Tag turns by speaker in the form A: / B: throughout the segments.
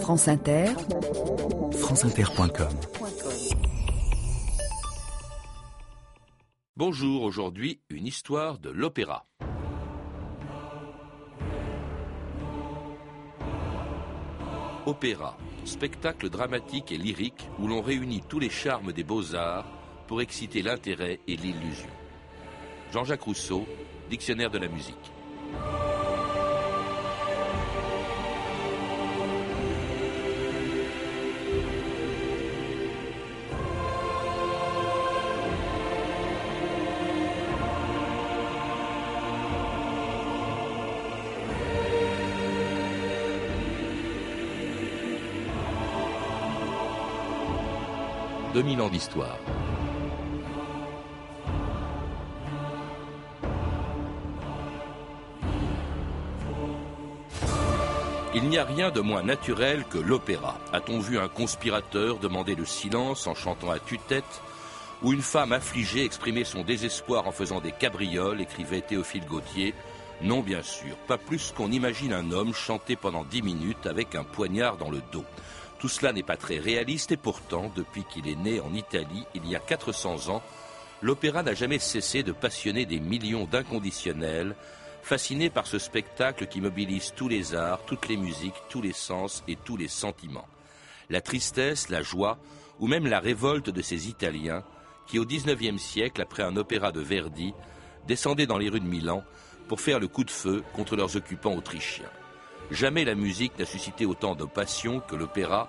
A: France Inter,
B: franceinter.com.
C: Bonjour, aujourd'hui une histoire de l'opéra. Opéra, spectacle dramatique et lyrique où l'on réunit tous les charmes des beaux-arts pour exciter l'intérêt et l'illusion. Jean-Jacques Rousseau, Dictionnaire de la musique. « 2000 ans d'histoire. Il n'y a rien de moins naturel que l'opéra. A-t-on vu un conspirateur demander le silence en chantant à tue-tête ou une femme affligée exprimer son désespoir en faisant des cabrioles, écrivait Théophile Gautier Non, bien sûr, pas plus qu'on imagine un homme chanter pendant dix minutes avec un poignard dans le dos. Tout cela n'est pas très réaliste et pourtant, depuis qu'il est né en Italie il y a 400 ans, l'opéra n'a jamais cessé de passionner des millions d'inconditionnels fasciné par ce spectacle qui mobilise tous les arts, toutes les musiques, tous les sens et tous les sentiments. La tristesse, la joie ou même la révolte de ces Italiens qui, au XIXe siècle, après un opéra de Verdi, descendaient dans les rues de Milan pour faire le coup de feu contre leurs occupants autrichiens. Jamais la musique n'a suscité autant de passion que l'opéra,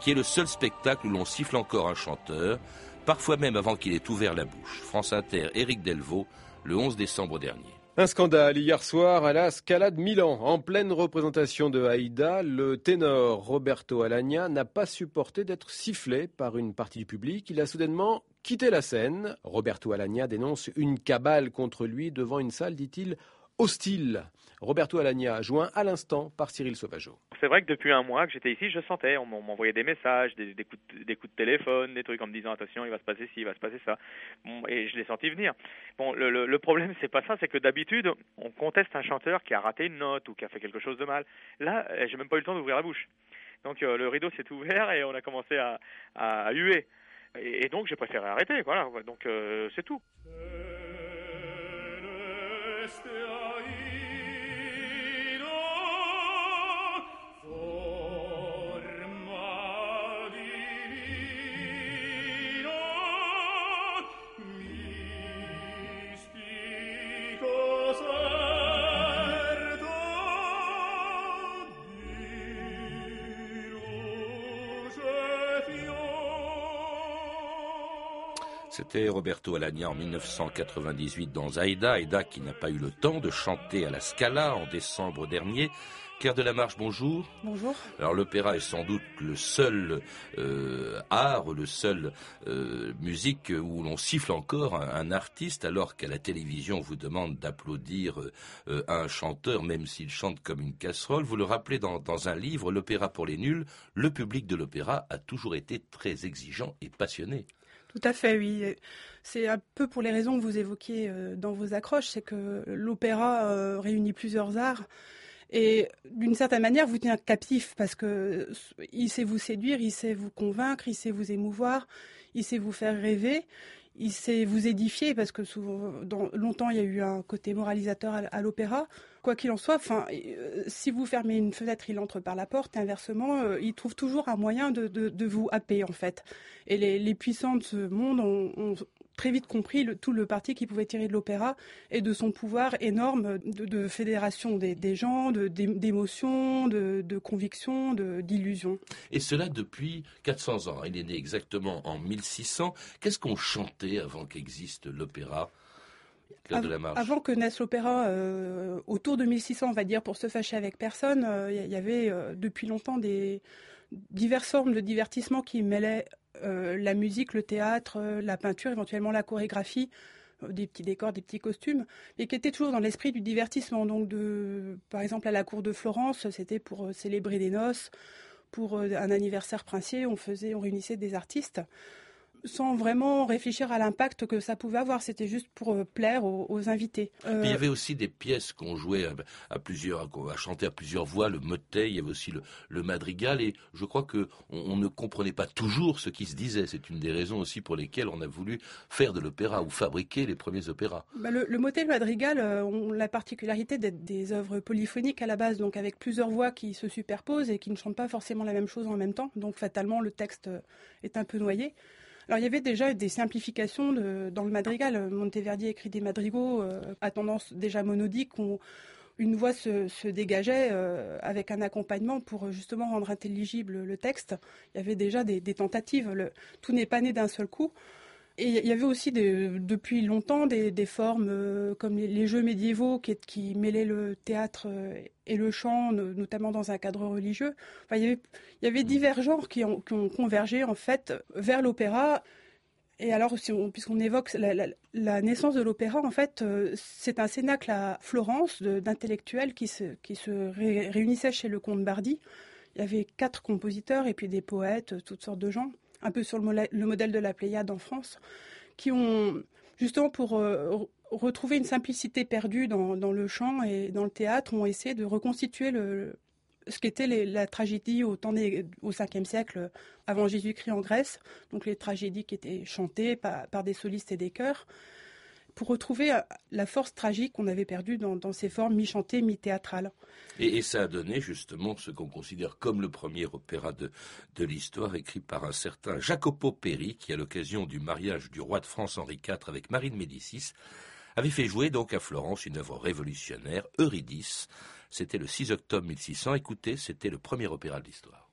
C: qui est le seul spectacle où l'on siffle encore un chanteur, parfois même avant qu'il ait ouvert la bouche. France Inter, Éric Delvaux, le 11 décembre dernier.
D: Un scandale hier soir à la Scala de Milan. En pleine représentation de Haïda, le ténor Roberto Alagna n'a pas supporté d'être sifflé par une partie du public. Il a soudainement quitté la scène. Roberto Alagna dénonce une cabale contre lui devant une salle, dit-il, hostile. Roberto Alagna, joint à l'instant par Cyril Sauvageau.
E: C'est vrai que depuis un mois que j'étais ici, je sentais, on m'envoyait des messages, des, coups de, téléphone, des trucs en me disant attention, il va se passer ci, il va se passer ça. et je l'ai senti venir. Bon, le, le, le problème, c'est pas ça, c'est que d'habitude, on conteste un chanteur qui a raté une note ou qui a fait quelque chose de mal. Là, eh, j'ai même pas eu le temps d'ouvrir la bouche. Donc euh, le rideau s'est ouvert et on a commencé à, à, huer. Et, donc j'ai préféré arrêter, voilà. Donc euh, c'est tout.
C: C'était Roberto Alagna en 1998 dans Aida, Aida qui n'a pas eu le temps de chanter à la Scala en décembre dernier. Claire de la Marche, bonjour.
F: Bonjour.
C: Alors l'opéra est sans doute le seul euh, art, le seul euh, musique où l'on siffle encore un, artiste alors qu'à la télévision on vous demande d'applaudir euh, un chanteur même s'il chante comme une casserole. Vous le rappelez dans, dans un livre, L'opéra pour les nuls, le public de l'opéra a toujours été très exigeant et passionné.
F: Tout à fait, oui. C'est un peu pour les raisons que vous évoquiez euh, dans vos accroches, c'est que l'opéra euh, réunit plusieurs arts et d'une certaine manière vous tient captif parce que il sait vous séduire, il sait vous convaincre, il sait vous émouvoir, il sait vous faire rêver il sait vous édifier parce que souvent, dans, longtemps il y a eu un côté moralisateur à, l'opéra. Quoi qu'il en soit, euh, si vous fermez une fenêtre, il entre par la porte. Inversement, euh, il trouve toujours un moyen de, vous happer en fait. Et les puissants de ce monde ont, très vite compris le, tout le parti qu'il pouvait tirer de l'opéra et de son pouvoir énorme de, fédération des, des gens, d'émotion, de, de, conviction, d'illusion.
C: Et cela depuis 400 ans. Il est né exactement en 1600. Qu'est-ce qu'on chantait avant qu'existe l'opéra?
F: Avant que naisse l'opéra, euh, autour de 1600, on va dire, pour se fâcher avec personne, il euh, y, avait euh, depuis longtemps des diverses formes de divertissement qui mêlaient euh, la musique, le théâtre, euh, la peinture, éventuellement la chorégraphie, euh, des petits décors, des petits costumes, mais qui étaient toujours dans l'esprit du divertissement. Donc, par exemple, à la cour de Florence, c'était pour célébrer des noces, pour un anniversaire princier, on faisait, on réunissait des artistes. Sans vraiment réfléchir à l'impact que ça pouvait avoir. C'était juste pour euh, plaire aux, invités.
C: il y avait aussi des pièces qu'on jouait à, plusieurs, à chanter à plusieurs voix, le motet, il y avait aussi le, madrigal, et je crois que on, ne comprenait pas toujours ce qui se disait. C'est une des raisons aussi pour lesquelles on a voulu faire de l'opéra ou fabriquer les premiers opéras.
F: Bah, le, motet et le madrigal ont la particularité d'être des œuvres polyphoniques à la base, donc avec plusieurs voix qui se superposent et qui ne chantent pas forcément la même chose en même temps. Donc fatalement, le texte est un peu noyé. Alors il y avait déjà des simplifications dans le madrigal. Monteverdi écrit des madrigaux euh, à tendance déjà monodique où une voix se, dégageait euh, avec un accompagnement pour justement rendre intelligible le texte. Il y avait déjà des, tentatives. tout n'est pas né d'un seul coup. Et il y avait aussi depuis longtemps des, formes euh, comme les, jeux médiévaux qui, mêlaient le théâtre et le chant, notamment dans un cadre religieux. Enfin, il, y avait, divers genres qui ont, convergé en fait vers l'opéra. Et alors, puisqu'on évoque la, naissance de l'opéra, en fait, euh, c'est un cénacle à Florence d'intellectuels qui se, qui réunissaient chez le comte Bardi. Il y avait quatre compositeurs et puis des poètes, toutes sortes de gens un peu sur le, modèle de la Pléiade en France, qui ont, justement pour euh, retrouver une simplicité perdue dans, le chant et dans le théâtre, ont essayé de reconstituer ce qu'était la tragédie au temps au 5e siècle avant Jésus-Christ en Grèce, donc les tragédies qui étaient chantées par des solistes et des chœurs pour retrouver euh, la force tragique qu'on avait perdue dans, ces formes mi-chantées, mi-théâtrales.
C: Et, ça a donné justement ce qu'on considère comme le premier opéra de, de l'histoire, écrit par un certain Jacopo Peri, qui à l'occasion du mariage du roi de France Henri IV avec Marie de Médicis, avait fait jouer donc à Florence une œuvre révolutionnaire, Eurydice. C'était le 6 octobre 1600. Écoutez, c'était le premier opéra de l'histoire.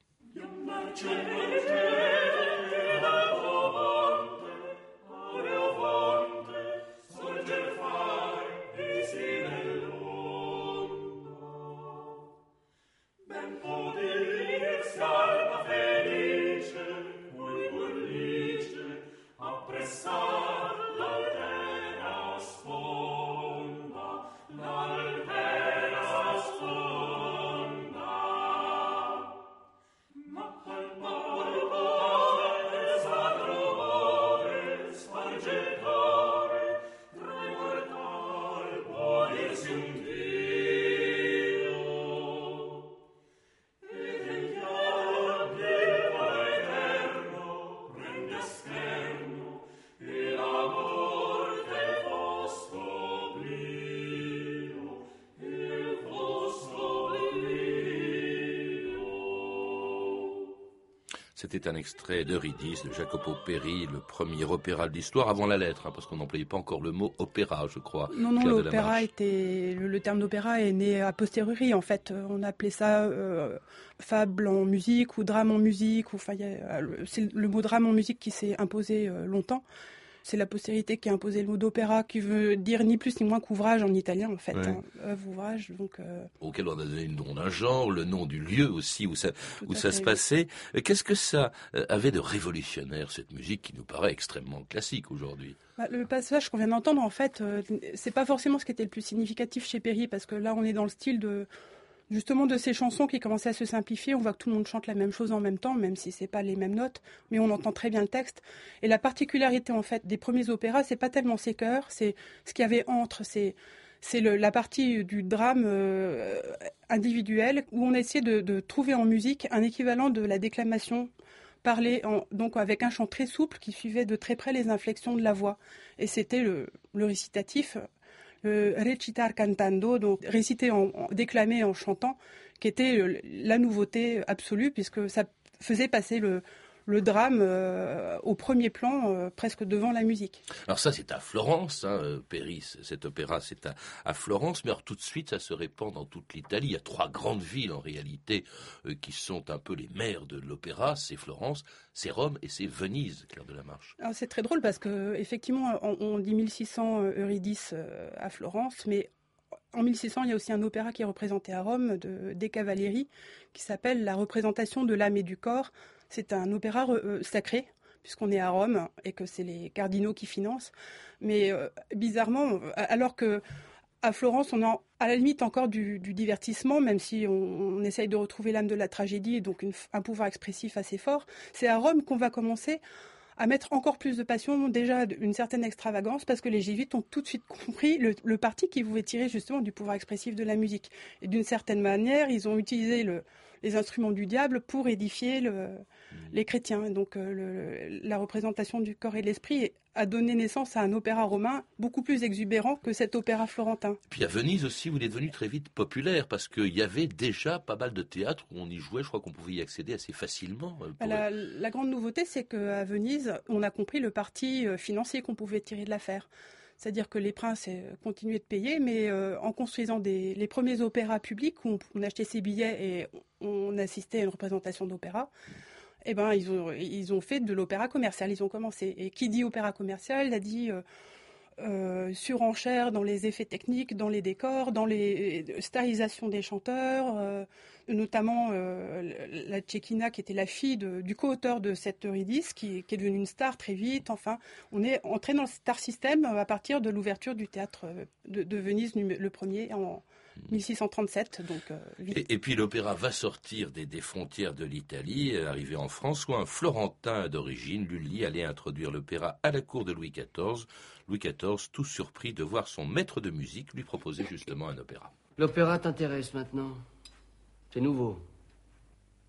C: C'était un extrait d'Eurydice de Jacopo Peri, le premier opéra de l'histoire avant la lettre, hein, parce qu'on n'employait pas encore le mot opéra, je crois.
F: Non, non, l'opéra était le, terme d'opéra est né a posteriori. En fait, on appelait ça euh, fable en musique ou drame en musique. Enfin, c'est le mot drame en musique qui s'est imposé euh, longtemps c'est la postérité qui a imposé le mot d'opéra, qui veut dire ni plus ni moins qu'ouvrage en italien, en fait. Hein. œuvre, ouvrage, donc... Euh,
C: Auquel on a donné le nom d'un genre, le nom du lieu aussi où ça, où ça se passait. Qu'est-ce que ça euh, avait de révolutionnaire, cette musique qui nous paraît extrêmement classique aujourd'hui?
F: Bah, le passage qu'on vient d'entendre, en fait, euh, c'est pas forcément ce qui était le plus significatif chez Perry, parce que là, on est dans le style de justement de ces chansons qui commençaient à se simplifier. On voit que tout le monde chante la même chose en même temps, même si c'est pas les mêmes notes, mais on entend très bien le texte. Et la particularité en fait des premiers opéras, c'est pas tellement ces chœurs, c'est ce qu'il y avait entre, c'est c'est la partie du drame euh, individuel où on essayait de, trouver en musique un équivalent de la déclamation parlée, donc avec un chant très souple qui suivait de très près les inflexions de la voix. Et c'était le, le récitatif recitar cantando, donc réciter, en, déclamer en chantant, qui était euh, la nouveauté absolue puisque ça faisait passer le, le drame euh, au premier plan, euh, presque devant la musique.
C: Alors ça, c'est à Florence, hein, euh, Péris, cet opéra, c'est à, Florence, mais alors tout de suite, ça se répand dans toute l'Italie. Il y a trois grandes villes, en réalité, qui sont un peu les mères de l'opéra. C'est Florence, c'est Rome et c'est Venise, Claire de la Marche.
F: C'est très drôle parce que effectivement, on, dit 1600 Eurydice à Florence, mais en 1600, il y a aussi un opéra qui est représenté à Rome de, des Cavalieri qui s'appelle La représentation de l'âme et du corps c'est un opéra euh, sacré, puisqu'on est à Rome et que c'est les cardinaux qui financent. Mais euh, bizarrement, alors que Florence, on a à la limite encore du, divertissement, même si on, essaye de retrouver l'âme de la tragédie et donc un pouvoir expressif assez fort. C'est à Rome qu'on va commencer à mettre encore plus de passion, déjà une certaine extravagance, parce que les jésuites ont tout de suite compris le, parti qu'ils pouvaient tirer justement du pouvoir expressif de la musique. Et d'une certaine manière, ils ont utilisé les instruments du diable pour édifier mmh. les chrétiens. Donc euh, la représentation du corps et de l'esprit a donné naissance à un opéra romain beaucoup plus exubérant que cet opéra florentin.
C: Puis à Venise aussi, vous êtes devenu très vite populaire parce qu'il y avait déjà pas mal de théâtres où on y jouait. Je crois qu'on pouvait y accéder assez facilement.
F: Euh, bah, la, la, grande nouveauté, c'est qu'à Venise, on a compris le parti euh, financier qu'on pouvait tirer de l'affaire. C'est-à-dire que les princes euh, continuaient de payer, mais en construisant les premiers opéras publics où on, achetait ses billets et on assistait à une représentation d'opéra, eh ben, ils ont, ils ont fait de l'opéra commercial. Ils ont commencé. Et qui dit opéra commercial a dit euh, euh, surenchère dans les effets techniques, dans les décors, dans les euh, starisations des chanteurs, notamment la Tchékina qui était la fille du co-auteur de cette Eurydice, qui, est devenue une star très vite. Enfin, on est entré dans le star system à partir de l'ouverture du théâtre de, Venise, le premier 1637. Donc, euh,
C: et, puis l'opéra va sortir des, frontières de l'Italie, euh, arriver en France, où un Florentin d'origine, Lully, allait introduire l'opéra à la cour de Louis XIV. Louis XIV, tout surpris de voir son maître de musique lui proposer justement un opéra.
A: L'opéra t'intéresse maintenant? C'est nouveau.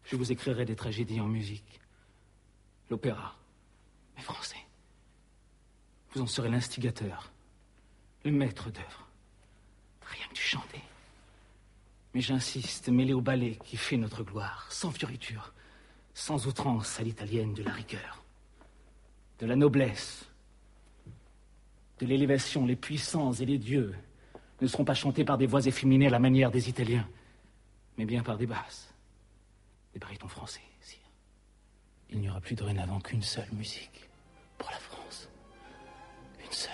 A: Je vous écrirai des tragédies en musique. L'opéra, mais français. Vous en serez l'instigateur, le maître d'œuvre. Rien que du chanter. Mais j'insiste, mêlé au ballet qui fait notre gloire, sans fioriture, sans outrance à l'italienne de la rigueur, de la noblesse, de l'élévation, les puissants et les dieux ne seront pas chantés par des voix efféminées à la manière des Italiens, mais bien par des basses, des barytons français, sire. Il n'y aura plus dorénavant qu'une seule musique pour la France. Une seule.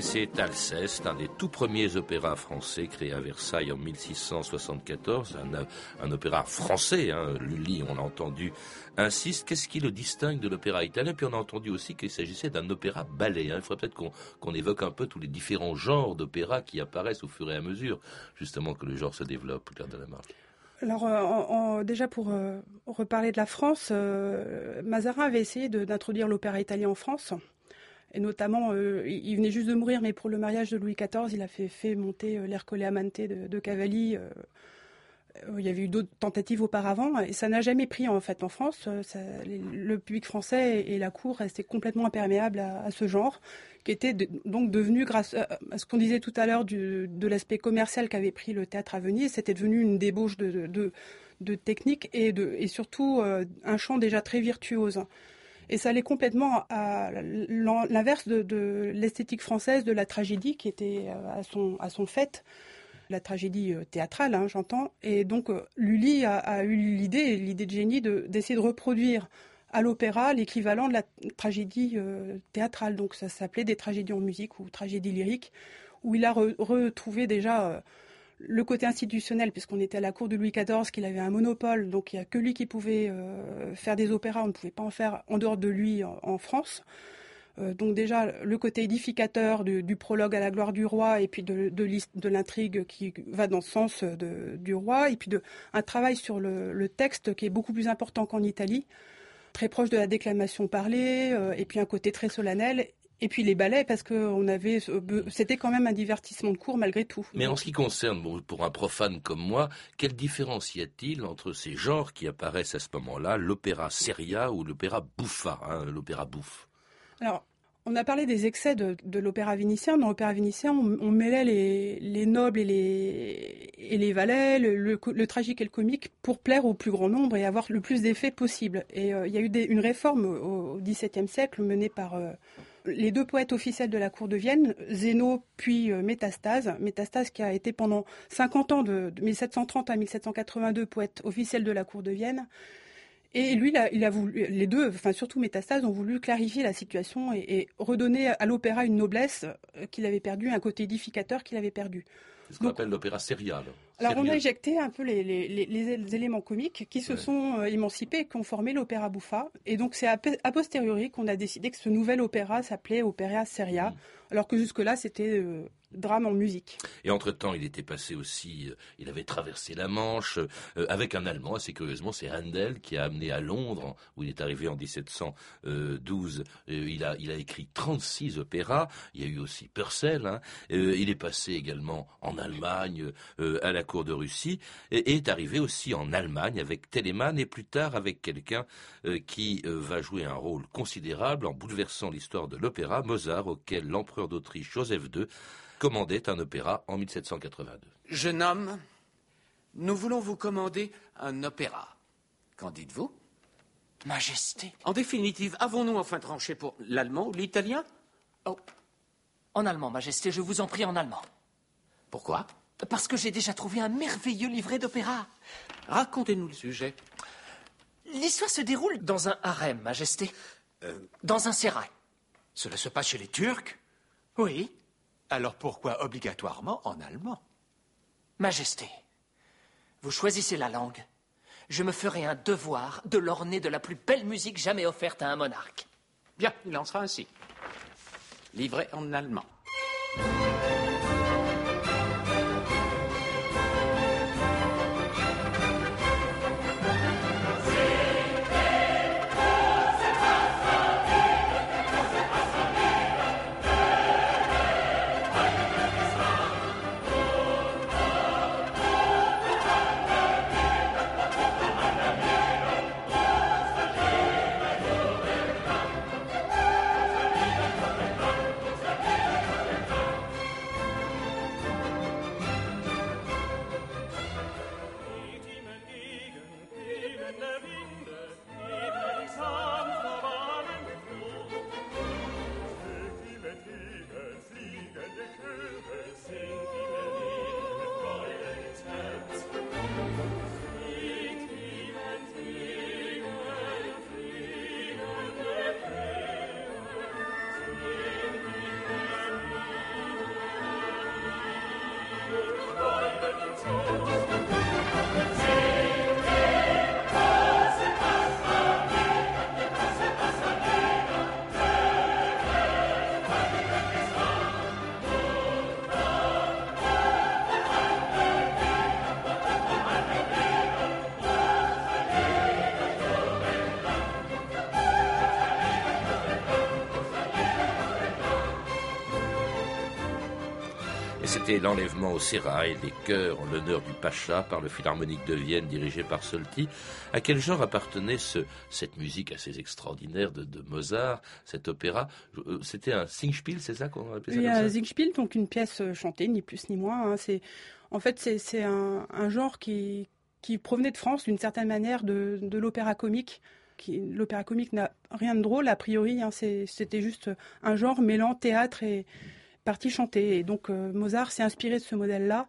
C: C'est Alceste, un des tout premiers opéras français créés à Versailles en 1674, un, opéra français, hein, Lully, on l'a entendu, insiste. Qu'est-ce qui le distingue de l'opéra italien? Puis on a entendu aussi qu'il s'agissait d'un opéra ballet. Hein. Il faudrait peut-être qu'on évoque un peu tous les différents genres d'opéra qui apparaissent au fur et à mesure, justement, que le genre se développe, Claire de la Marche.
F: Alors euh, déjà pour euh, reparler de la France, euh, Mazarin avait essayé d'introduire l'opéra italien en France. Et notamment, euh, il venait juste de mourir, mais pour le mariage de Louis XIV, il a fait, monter euh, l'Ercole Amante de, de Cavalli. Euh, il y avait eu d'autres tentatives auparavant, et ça n'a jamais pris en fait en France. le public français et, la cour restaient complètement imperméables à, ce genre, qui était donc devenu, grâce à ce qu'on disait tout à l'heure de l'aspect commercial qu'avait pris le théâtre à Venise, c'était devenu une débauche de, de, de technique et, et surtout un chant déjà très virtuose. Et ça allait complètement à l'inverse de, l'esthétique française de la tragédie qui était euh, à son, fait la tragédie euh, théâtrale, hein, j'entends. Et donc, euh, Lully a, eu l'idée, l'idée de génie, d'essayer de, reproduire à l'opéra l'équivalent de la tragédie théâtrale. Donc, ça s'appelait des tragédies en musique ou tragédies lyriques, où il a retrouvé déjà le côté institutionnel, puisqu'on était à la cour de Louis XIV, qu'il avait un monopole, donc il n'y a que lui qui pouvait euh, faire des opéras, on ne pouvait pas en faire en dehors de lui en, France. Euh, donc déjà le côté édificateur du, prologue à la gloire du roi et puis de, l'intrigue qui va dans le sens du roi et puis un travail sur le, texte qui est beaucoup plus important qu'en Italie, très proche de la déclamation parlée euh, et puis un côté très solennel et puis les ballets, parce que on avait, c'était quand même un divertissement de cours malgré tout.
C: Mais en ce qui concerne, pour un profane comme moi, quelle différence y a-t-il entre ces genres qui apparaissent à ce moment-là, l'opéra seria ou l'opéra buffa, hein, l'opéra bouffe?
F: Alors, on a parlé des excès de, l'opéra vénitien. Dans l'opéra vénitien, on, mêlait les, nobles et les, et les valets, le, tragique et le comique, pour plaire au plus grand nombre et avoir le plus d'effets possible. Et euh, il y a eu une réforme au XVIIe siècle menée par euh, les deux poètes officiels de la cour de Vienne, Zéno puis euh, Métastase. Métastase qui a été pendant 50 ans, de, 1730 à 1782, poète officiel de la cour de Vienne. Et lui, il a, voulu, les deux, surtout Métastase, ont voulu clarifier la situation et, redonner à l'opéra une noblesse euh, qu'il avait perdue, un côté édificateur qu'il avait perdu.
C: C'est ce qu'on appelle l'opéra serial.
F: Alors on a éjecté un peu les, éléments comiques qui se sont euh, émancipés et qui ont formé l'opéra bouffa. Et donc c'est a, posteriori qu'on a décidé que ce nouvel opéra s'appelait opéra seria, mm. alors que jusque-là c'était euh, drame en musique.
C: Et entre-temps, il était passé aussi, euh, il avait traversé la Manche euh, avec un Allemand, assez curieusement, c'est Handel qui a amené à Londres, où il est arrivé en 1712. Euh, il, a, écrit 36 opéras, il y a eu aussi Purcell, hein. il est passé également en Allemagne, à la cour de Russie, et, est arrivé aussi en Allemagne avec Telemann, et plus tard avec quelqu'un qui va jouer un rôle considérable en bouleversant l'histoire de l'opéra, Mozart, auquel l'empereur d'Autriche Joseph II commandait un opéra en 1782.
G: Jeune homme, nous voulons vous commander un opéra. Qu'en dites-vous?
H: Majesté.
G: En définitive, avons-nous enfin tranché pour l'allemand ou l'italien?
H: Oh, en allemand, Majesté, je vous en prie en allemand.
G: Pourquoi?
H: Parce que j'ai déjà trouvé un merveilleux livret d'opéra.
G: Racontez-nous le sujet.
H: L'histoire se déroule dans un harem, Majesté. Euh, dans un sérail.
I: Cela se passe chez les Turcs?
H: Oui.
I: Alors pourquoi obligatoirement en allemand?
H: Majesté, vous choisissez la langue. Je me ferai un devoir de l'orner de la plus belle musique jamais offerte à un monarque.
G: Bien, il en sera ainsi. Livré en allemand.
C: Todos C'était l'enlèvement au sérail, les chœurs en l'honneur du Pacha par le Philharmonique de Vienne dirigé par Solti. À quel genre appartenait ce, cette musique assez extraordinaire de, Mozart, cet opéra? Euh, C'était un Singspiel, c'est ça qu'on appelait ça
F: Oui, un Singspiel, donc une pièce euh, chantée, ni plus ni moins. Hein. C'est, en fait, c'est un, un, genre qui, qui provenait de France d'une certaine manière de, de l'opéra comique. L'opéra comique n'a rien de drôle a priori, hein. c'était juste un genre mêlant théâtre et, partie chantée. Et donc euh, Mozart s'est inspiré de ce modèle-là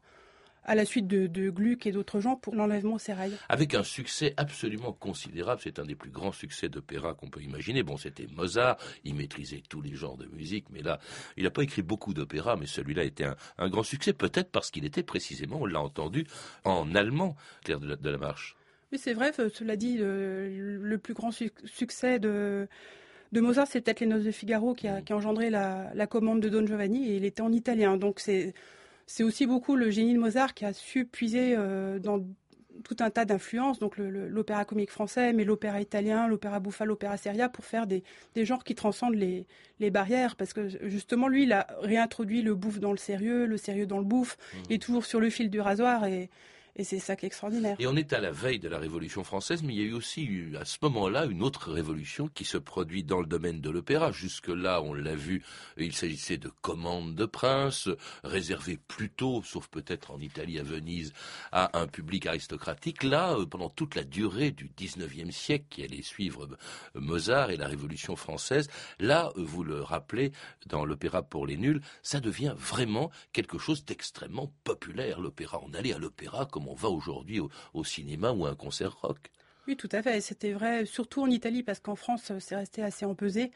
F: à la suite de, Gluck et d'autres gens pour l'enlèvement au sérail.
C: Avec un succès absolument considérable, c'est un des plus grands succès d'opéra qu'on peut imaginer. Bon, c'était Mozart, il maîtrisait tous les genres de musique, mais là, il n'a pas écrit beaucoup d'opéras, mais celui-là était un, grand succès, peut-être parce qu'il était précisément, on l'a entendu, en allemand, Claire de la, Marche.
F: Oui, c'est vrai, cela dit, le, plus grand succès de de Mozart, c'est peut-être les Noces de Figaro qui a, engendré la, commande de Don Giovanni et il était en italien. Donc c'est aussi beaucoup le génie de Mozart qui a su puiser euh, dans tout un tas d'influences, donc l'opéra comique français, mais l'opéra italien, l'opéra bouffa, l'opéra seria, pour faire des, genres qui transcendent les, les, barrières, parce que justement, lui, il a réintroduit le bouffe dans le sérieux, le sérieux dans le bouffe, mmh. il est toujours sur le fil du rasoir, et, et c'est ça qui est extraordinaire.
C: Et on est à la veille de la Révolution française, mais il y a eu aussi à ce moment-là une autre révolution qui se produit dans le domaine de l'opéra. Jusque-là, on l'a vu, il s'agissait de commandes de princes, réservées plutôt, sauf peut-être en Italie, à Venise, à un public aristocratique. Là, euh, pendant toute la durée du 19e siècle qui allait suivre euh, Mozart et la Révolution française, là, euh, vous le rappelez, dans l'opéra pour les nuls, ça devient vraiment quelque chose d'extrêmement populaire, l'opéra. On allait à l'opéra on va aujourd'hui au, cinéma ou à un concert rock.
F: Oui, tout à fait. C'était vrai, surtout en Italie, parce qu'en France, c'est resté assez empesé.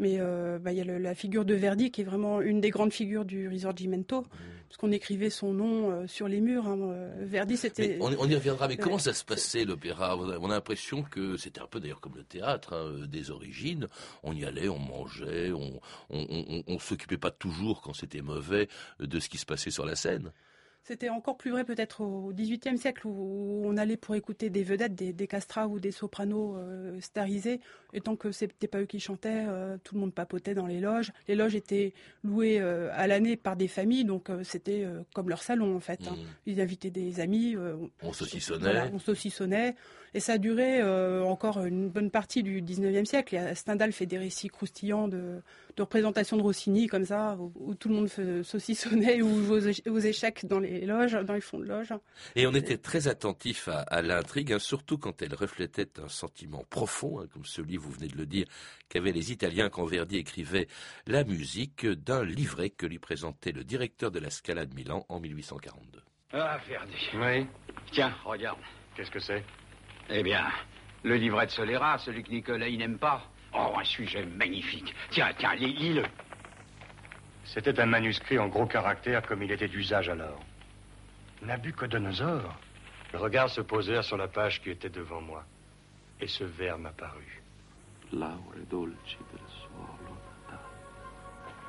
F: Mais euh, bah, il y a le- la figure de Verdi qui est vraiment une des grandes figures du Risorgimento, puisqu'on écrivait son nom euh, sur les murs. hein. Euh, Verdi, c'était.
C: on, on y reviendra. Mais
F: Ouais.
C: comment ça se passait l'opéra? On a on a l'impression que c'était un peu d'ailleurs comme le théâtre hein, des origines. On y allait, on mangeait, on, on, on, on s'occupait pas toujours quand c'était mauvais de ce qui se passait sur la scène.
F: C'était encore plus vrai peut-être au XVIIIe siècle où on allait pour écouter des vedettes, des, des castrats ou des sopranos euh, starisés. Et tant que c'était pas eux qui chantaient, euh, tout le monde papotait dans les loges. Les loges étaient louées euh, à l'année par des familles, donc c'était comme leur salon en fait. hein.
C: Mm.
F: Ils invitaient des amis.
C: On saucissonnait.
F: voilà, on saucissonnait. Et ça a duré encore une bonne partie du 19e siècle. Et Stendhal fait des récits croustillants de, de représentations de Rossini, comme ça, où, où tout le monde saucissonnait ou aux échecs dans les loges, dans les fonds de loge.
C: Et on était très attentif à, à l'intrigue, hein, surtout quand elle reflétait un sentiment profond, hein, comme celui, vous venez de le dire, qu'avaient les Italiens quand Verdi écrivait la musique d'un livret que lui présentait le directeur de la Scala de Milan en 1842.
J: Ah, Verdi.
K: Oui.
J: Tiens, regarde.
K: Qu'est-ce que c'est?
J: Eh bien, le livret de Solera, celui que Nicolas n'aime pas. Oh, un sujet magnifique. Tiens, tiens, lis- lis-le.
K: C'était un manuscrit en gros caractères comme il était d'usage alors. Nabucodonosor. Le regard se posèrent sur la page qui était devant moi. Et ce vers m'apparut.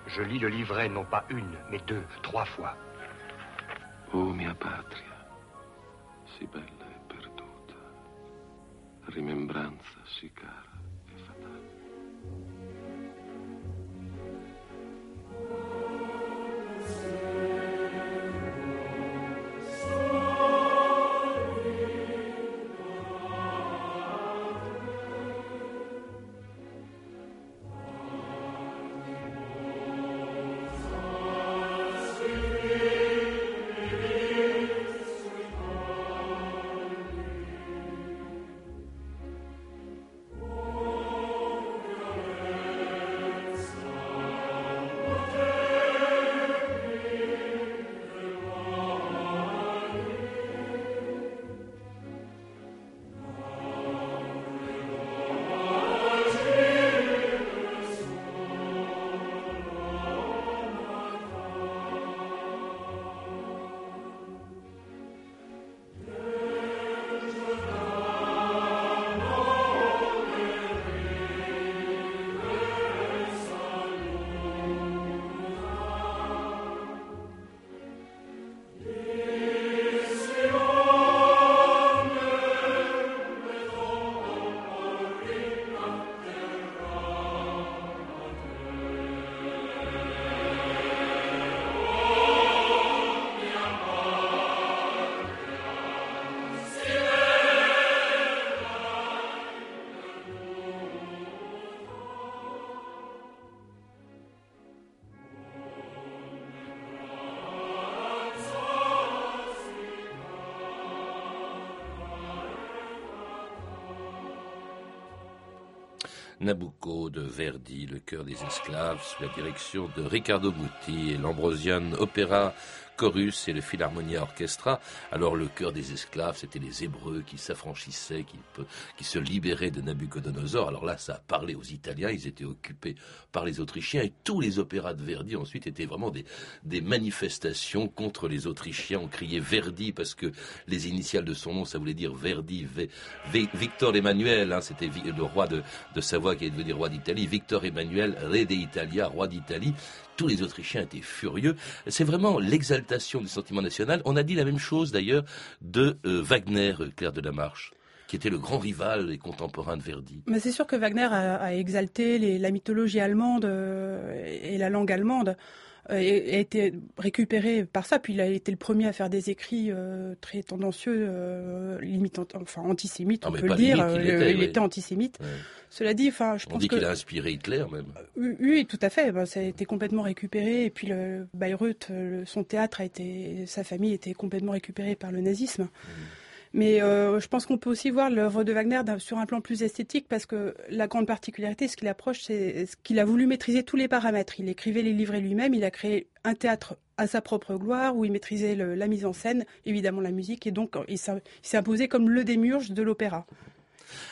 K: Je lis le livret non pas une, mais deux, trois fois.
L: Oh mia patria, si bella e perduta, rimembranza si cara
C: Nabucco de Verdi, le cœur des esclaves, sous la direction de Riccardo Muti et l'Ambrosian Opera Chorus et le Philharmonia Orchestra. Alors le cœur des esclaves, c'était les Hébreux qui s'affranchissaient, qui, qui se libéraient de Nabucodonosor. Alors là, ça a parlé aux Italiens, ils étaient occupés par les Autrichiens et tous les opéras de Verdi ensuite étaient vraiment des, des manifestations contre les Autrichiens. On criait Verdi parce que les initiales de son nom, ça voulait dire Verdi, V- Victor Emmanuel, hein, c'était le roi de, de Savoie qui est devenu roi d'Italie, Victor Emmanuel, Re de Italia, roi d'Italie. Tous les Autrichiens étaient furieux. C'est vraiment l'exaltation du sentiment national. On a dit la même chose d'ailleurs de euh, Wagner, euh, Claire de la Marche, qui était le grand rival et contemporain de Verdi.
F: Mais c'est sûr que Wagner a, exalté la mythologie allemande euh, et la langue allemande a été récupéré par ça. Puis il a été le premier à faire des écrits euh, très tendancieux, euh, limite, enfin antisémites,
C: Ah,
F: on peut le dire.
C: limite, il
F: Euh,
C: était,
F: il
C: oui.
F: était antisémite.
C: Ouais.
F: Cela dit, enfin, je
C: On
F: pense
C: dit qu'il a inspiré Hitler même.
F: oui, tout à fait. Ben, ça a été complètement récupéré. Et puis le Bayreuth, euh, son théâtre a été, sa famille était complètement récupérée par le nazisme. Mais euh, je pense qu'on peut aussi voir l'œuvre de Wagner sur un plan plus esthétique parce que la grande particularité, ce qu'il approche, c'est ce qu'il a voulu maîtriser tous les paramètres. Il écrivait les livrets lui-même, il a créé un théâtre à sa propre gloire où il maîtrisait la mise en scène, évidemment la musique, et donc il s'est imposé comme le démiurge de l'opéra.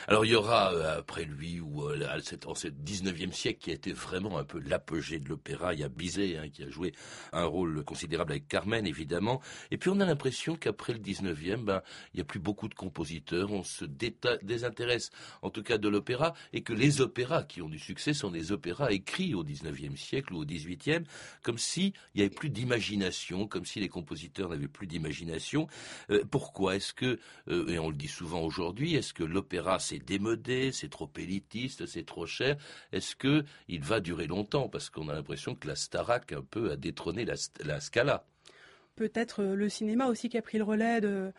C: Alors il y aura euh, après lui, ou euh, en ce 19e siècle, qui a été vraiment un peu l'apogée de l'opéra, il y a Bizet hein, qui a joué un rôle considérable avec Carmen, évidemment. Et puis on a l'impression qu'après le 19e, ben, il n'y a plus beaucoup de compositeurs, on se désintéresse en tout cas de l'opéra, et que les opéras qui ont du succès sont des opéras écrits au 19e siècle ou au 18e, comme s'il n'y avait plus d'imagination, comme si les compositeurs n'avaient plus d'imagination. Euh, pourquoi Est-ce que, et on le dit souvent aujourd'hui, est-ce que l'opéra c'est démodé, c'est trop élitiste, c'est trop cher Est-ce que il va durer longtemps? Parce qu'on a l'impression que la Starac un peu a détrôné la, la Scala.
F: Peut-être euh, le cinéma aussi qui a pris le relais de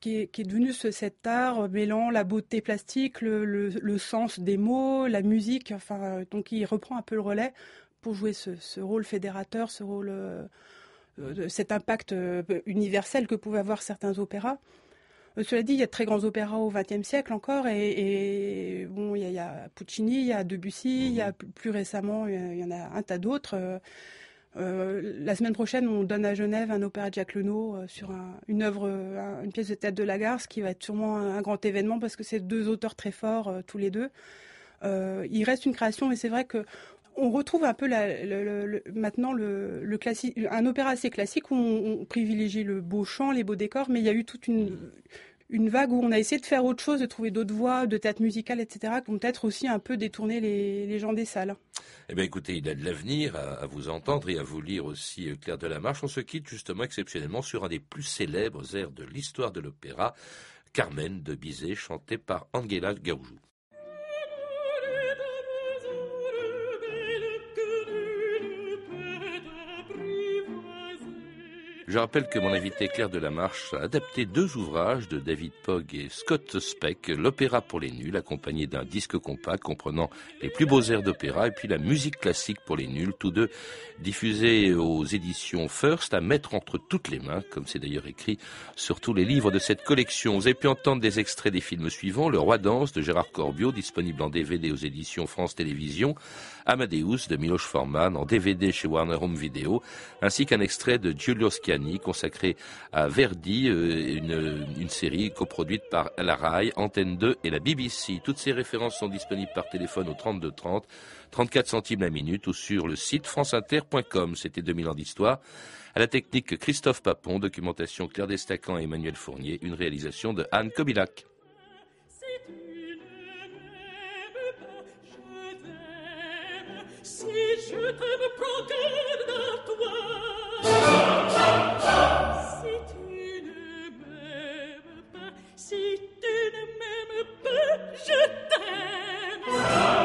F: qui est, devenu ce, cet art euh, mêlant la beauté plastique, le, sens des mots, la musique. Enfin, euh, donc il reprend un peu le relais pour jouer ce, rôle fédérateur, ce rôle, cet impact universel que pouvaient avoir certains opéras. Euh, Cela dit, il y a de très grands opéras au XXe siècle encore, et, et bon, il y, a, il y a Puccini, il y a Debussy, il y a plus- plus récemment, il y en a un tas d'autres. Euh, euh, la semaine prochaine, on donne à Genève un opéra de Jacques Lenot euh, sur un- une œuvre, un- une pièce de théâtre de Lagarce qui va être sûrement un, un grand événement parce que c'est deux auteurs très forts euh, tous les deux. Il reste une création, mais c'est vrai que on retrouve un peu la- maintenant un opéra assez classique où on, privilégie le beau chant, les beaux décors, mais il y a eu toute une vague où on a essayé de faire autre chose, de trouver d'autres voies, de théâtre musical, etc., qui ont peut-être aussi un peu détourné les, gens des salles.
C: Eh bien, écoutez, il a de l'avenir à, vous entendre et à vous lire aussi euh, Claire Delamarche. On se quitte justement exceptionnellement sur un des plus célèbres airs de l'histoire de l'opéra, Carmen de Bizet, chanté par Angela Gaoujou. Je rappelle que mon invité Claire Delamarche a adapté deux ouvrages de David Pogg et Scott Speck, l'opéra pour les nuls, accompagné d'un disque compact comprenant les plus beaux airs d'opéra et puis la musique classique pour les nuls, tous deux diffusés aux éditions First à mettre entre toutes les mains, comme c'est d'ailleurs écrit sur tous les livres de cette collection. Vous avez pu entendre des extraits des films suivants, Le Roi Danse de Gérard Corbiot, disponible en DVD aux éditions France Télévisions, Amadeus de Miloš Forman en DVD chez Warner Home Video, ainsi qu'un extrait de Giulio Schiani consacré à Verdi, euh, une, série coproduite par la RAI, Antenne 2 et la BBC. Toutes ces références sont disponibles par téléphone au 32 30, 34 centimes la minute ou sur le site franceinter.com. C'était 2000 ans d'histoire. À la technique Christophe Papon, documentation Claire Destacan et Emmanuel Fournier, une réalisation de Anne Kobilac.
M: Si je t'aime, toi. Si tu ne m'aimes pas, si tu ne m'aimes pas, je t'aime.